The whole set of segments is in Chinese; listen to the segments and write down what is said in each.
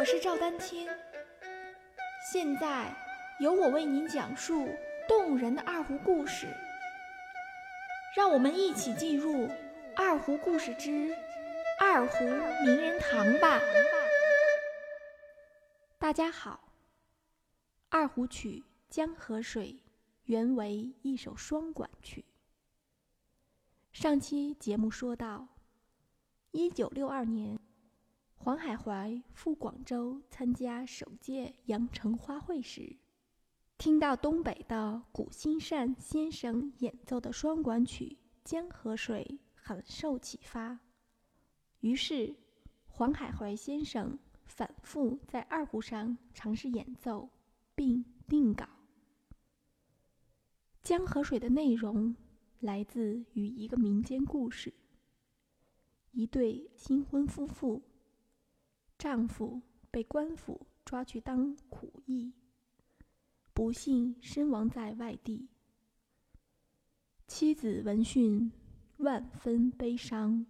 我是赵丹青，现在由我为您讲述动人的二胡故事。让我们一起进入《二胡故事之二胡名人堂》吧。大家好，《二胡曲·江河水》原为一首双管曲。上期节目说到，一九六二年。黄海怀赴广州参加首届羊城花卉时，听到东北的古新善先生演奏的双管曲《江河水》，很受启发。于是，黄海怀先生反复在二胡上尝试演奏，并定稿。《江河水》的内容来自于一个民间故事：一对新婚夫妇。丈夫被官府抓去当苦役，不幸身亡在外地。妻子闻讯，万分悲伤，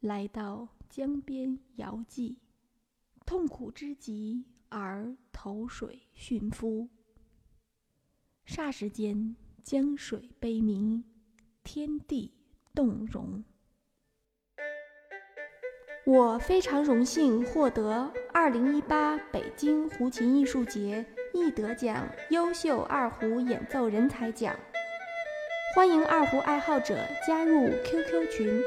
来到江边遥祭，痛苦之极而投水殉夫。霎时间，江水悲鸣，天地动容。我非常荣幸获得二零一八北京胡琴艺术节易得奖优秀二胡演奏人才奖。欢迎二胡爱好者加入 QQ 群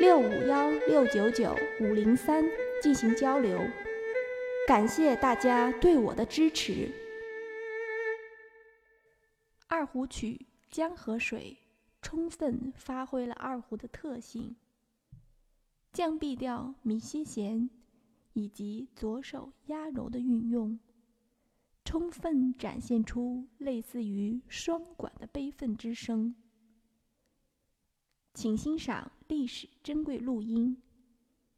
六五幺六九九五零三进行交流。感谢大家对我的支持。二胡曲《江河水》充分发挥了二胡的特性。降 B 调米西弦以及左手压揉的运用，充分展现出类似于双管的悲愤之声。请欣赏历史珍贵录音：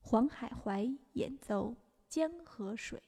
黄海怀演奏《江河水》。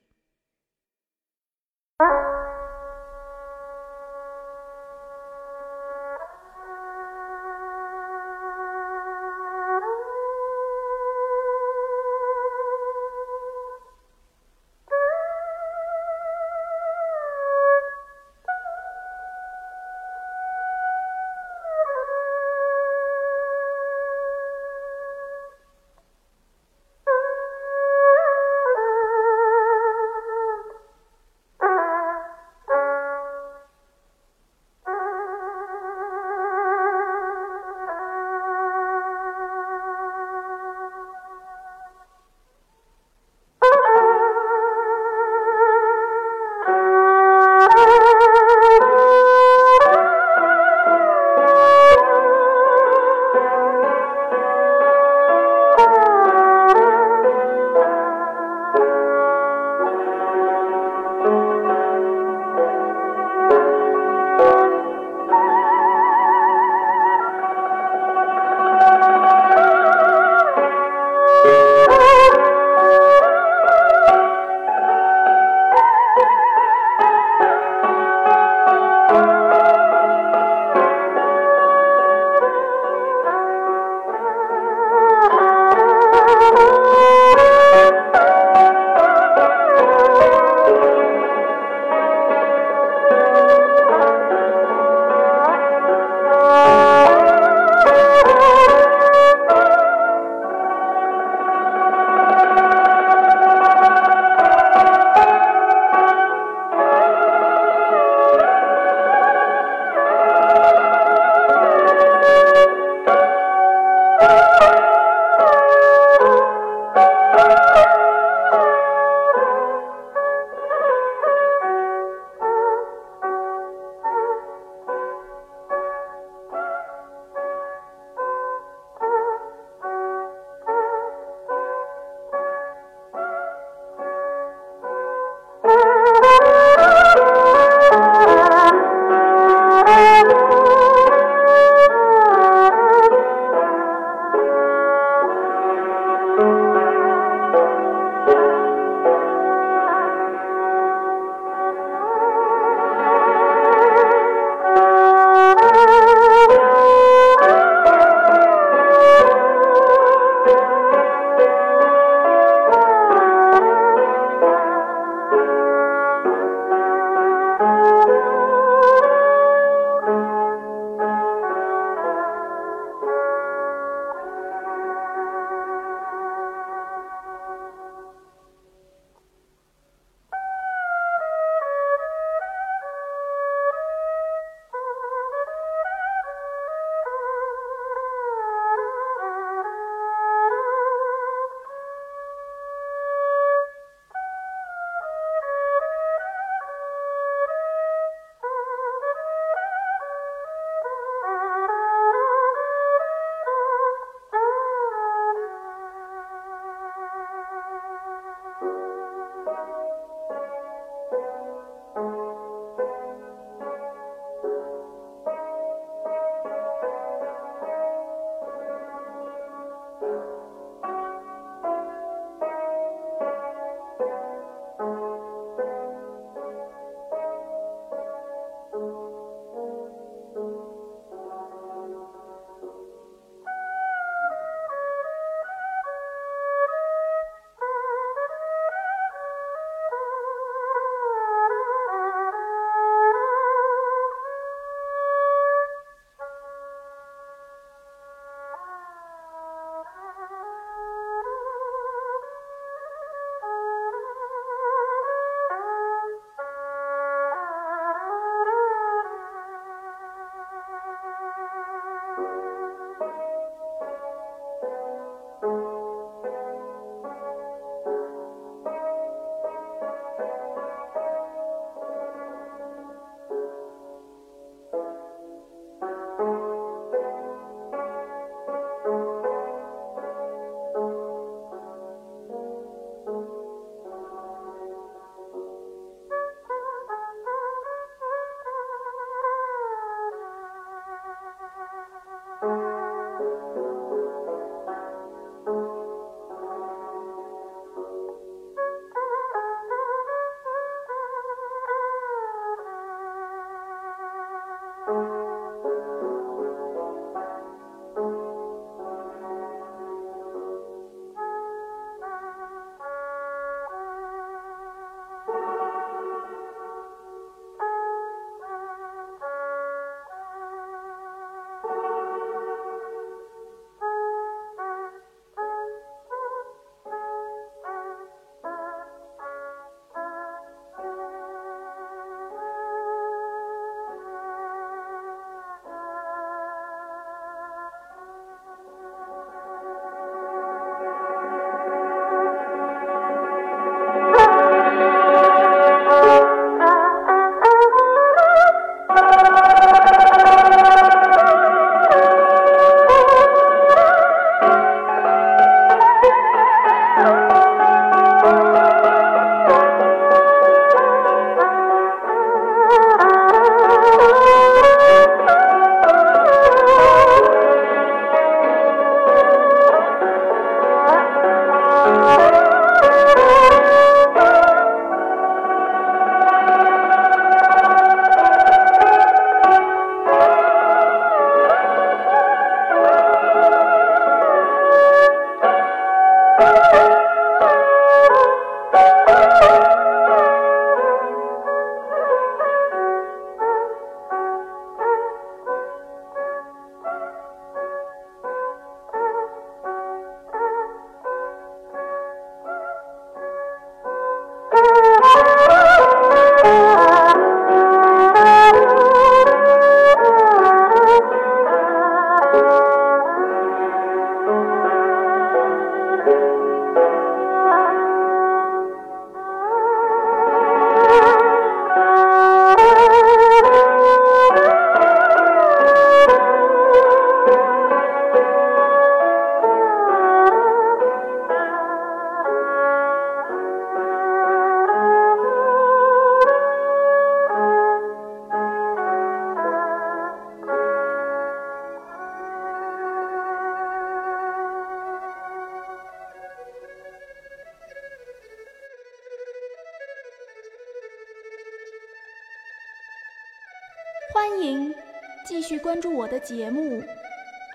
继续关注我的节目《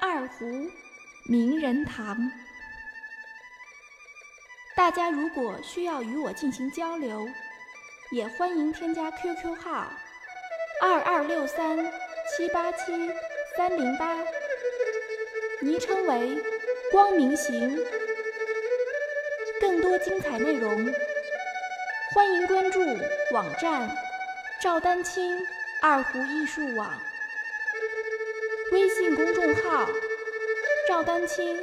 二胡名人堂》。大家如果需要与我进行交流，也欢迎添加 QQ 号二二六三七八七三零八，昵称为“光明行”。更多精彩内容，欢迎关注网站赵丹青二胡艺术网，微信公众号赵丹青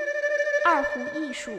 二胡艺术。